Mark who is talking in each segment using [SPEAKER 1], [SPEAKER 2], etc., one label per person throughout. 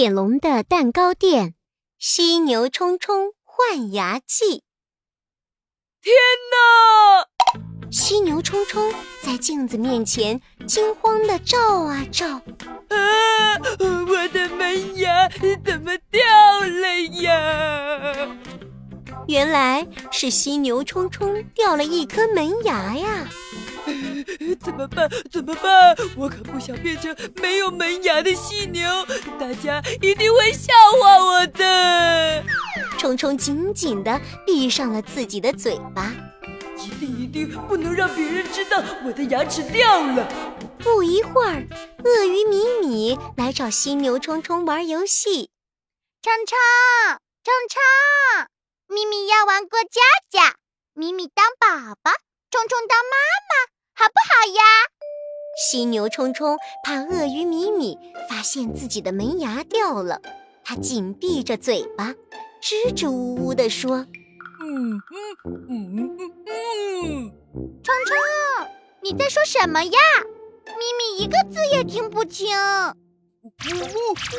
[SPEAKER 1] 点龙的蛋糕店，犀牛冲冲换牙记。
[SPEAKER 2] 天哪！
[SPEAKER 1] 犀牛冲冲在镜子面前惊慌的照啊照。
[SPEAKER 2] 啊！我的门牙怎么掉了呀？
[SPEAKER 1] 原来是犀牛冲冲掉了一颗门牙呀！
[SPEAKER 2] 怎么办？怎么办？我可不想变成没有门牙的犀牛，大家一定会笑话我的。
[SPEAKER 1] 冲冲紧紧地闭上了自己的嘴巴，
[SPEAKER 2] 一定一定不能让别人知道我的牙齿掉了。
[SPEAKER 1] 不一会儿，鳄鱼米米来找犀牛冲冲玩游戏。
[SPEAKER 3] 冲冲，冲冲，咪咪要玩过家家，咪咪当宝宝，冲冲当妈妈。好不好呀？
[SPEAKER 1] 犀牛冲冲怕鳄鱼米米发现自己的门牙掉了，它紧闭着嘴巴，支支吾吾地说：“嗯嗯
[SPEAKER 3] 嗯嗯嗯。”冲冲，你在说什么呀？咪咪一个字也听不清。
[SPEAKER 4] 我我在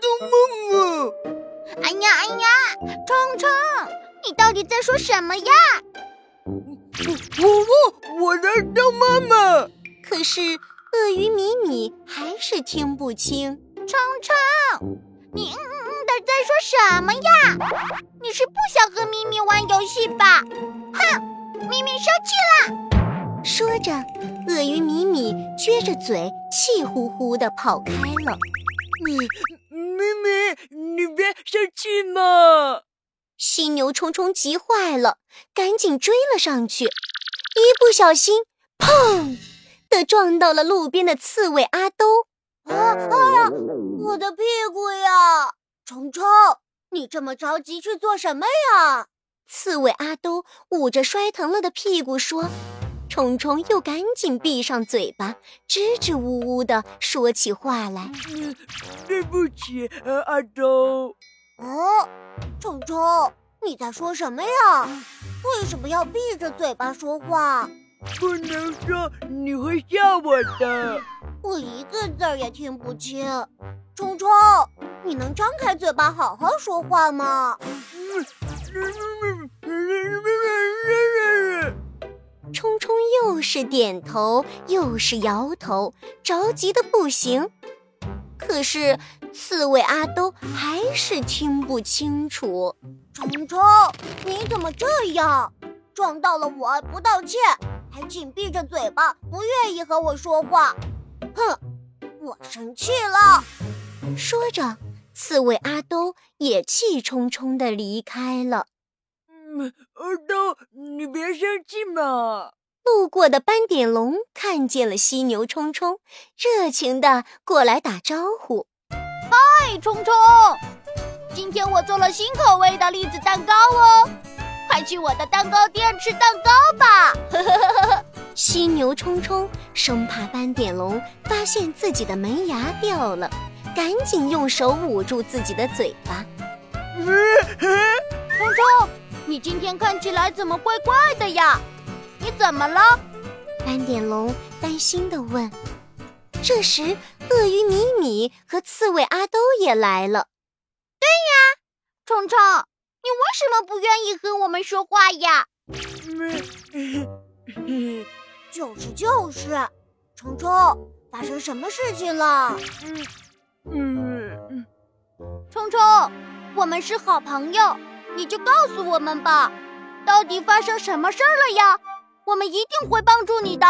[SPEAKER 4] 做梦啊！
[SPEAKER 3] 哎呀哎呀，冲冲，你到底在说什么呀？
[SPEAKER 4] 我我我在当妈妈，
[SPEAKER 1] 可是鳄鱼米米还是听不清。
[SPEAKER 3] 冲冲，你嗯嗯的在说什么呀？你是不想和咪咪玩游戏吧？哼，咪咪生气
[SPEAKER 1] 了。说着，鳄鱼米米撅着嘴，气呼呼的跑开了。
[SPEAKER 2] 咪咪咪，你别生气嘛。
[SPEAKER 1] 犀牛冲冲急坏了，赶紧追了上去，一不小心，砰的撞到了路边的刺猬阿兜。
[SPEAKER 3] 啊！哎呀，我的屁股呀！冲冲，你这么着急去做什么呀？
[SPEAKER 1] 刺猬阿兜捂着摔疼了的屁股说。冲冲又赶紧闭上嘴巴，支支吾吾地说起话来。
[SPEAKER 2] 对不起，阿兜。
[SPEAKER 3] 哦，冲冲，你在说什么呀？为什么要闭着嘴巴说话？
[SPEAKER 2] 不能说，你会笑我的。
[SPEAKER 3] 我一个字儿也听不清。冲冲，你能张开嘴巴好好说话吗？
[SPEAKER 1] 冲冲又是点头又是摇头，着急的不行。可是刺猬阿兜还是听不清楚。
[SPEAKER 3] 冲冲，你怎么这样？撞到了我不道歉，还紧闭着嘴巴，不愿意和我说话。哼，我生气了。
[SPEAKER 1] 说着，刺猬阿兜也气冲冲地离开了。
[SPEAKER 2] 嗯，阿兜，你别生气嘛。
[SPEAKER 1] 路过的斑点龙看见了犀牛冲冲，热情地过来打招呼：“
[SPEAKER 3] 嗨，冲冲！今天我做了新口味的栗子蛋糕哦，快去我的蛋糕店吃蛋糕吧！”呵呵呵呵。
[SPEAKER 1] 犀牛冲冲生怕斑点龙发现自己的门牙掉了，赶紧用手捂住自己的嘴巴。
[SPEAKER 3] 冲冲，你今天看起来怎么怪怪的呀？你怎么了？
[SPEAKER 1] 斑点龙担心地问。这时，鳄鱼米米和刺猬阿兜也来了。
[SPEAKER 3] 对呀，虫虫，你为什么不愿意和我们说话呀？就是就是，虫虫，发生什么事情了？嗯嗯，冲冲，我们是好朋友，你就告诉我们吧，到底发生什么事儿了呀？我们一定会帮助你的。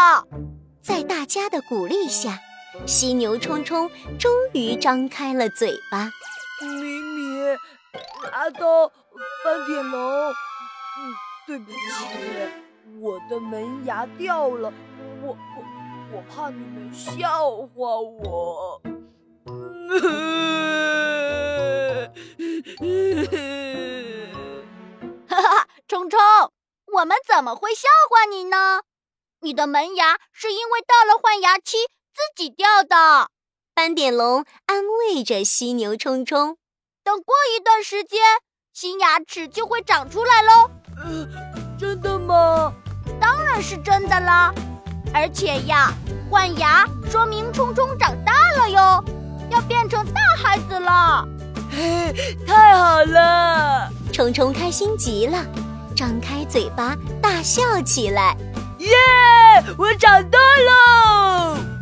[SPEAKER 1] 在大家的鼓励下，犀牛冲冲终于张开了嘴巴。
[SPEAKER 2] 咪咪，阿东，斑点龙，嗯，对不起，我的门牙掉了，我我我怕你们笑话我。
[SPEAKER 3] 哈哈，冲冲。我们怎么会笑话你呢？你的门牙是因为到了换牙期自己掉的。
[SPEAKER 1] 斑点龙安慰着犀牛冲冲：“
[SPEAKER 3] 等过一段时间，新牙齿就会长出来喽。”
[SPEAKER 2] 呃，真的吗？
[SPEAKER 3] 当然是真的啦！而且呀，换牙说明冲冲长大了哟。要变成大孩子了。
[SPEAKER 2] 嘿，太好了！
[SPEAKER 1] 冲冲开心极了，张开嘴巴大笑起来。
[SPEAKER 2] 耶！我长大了。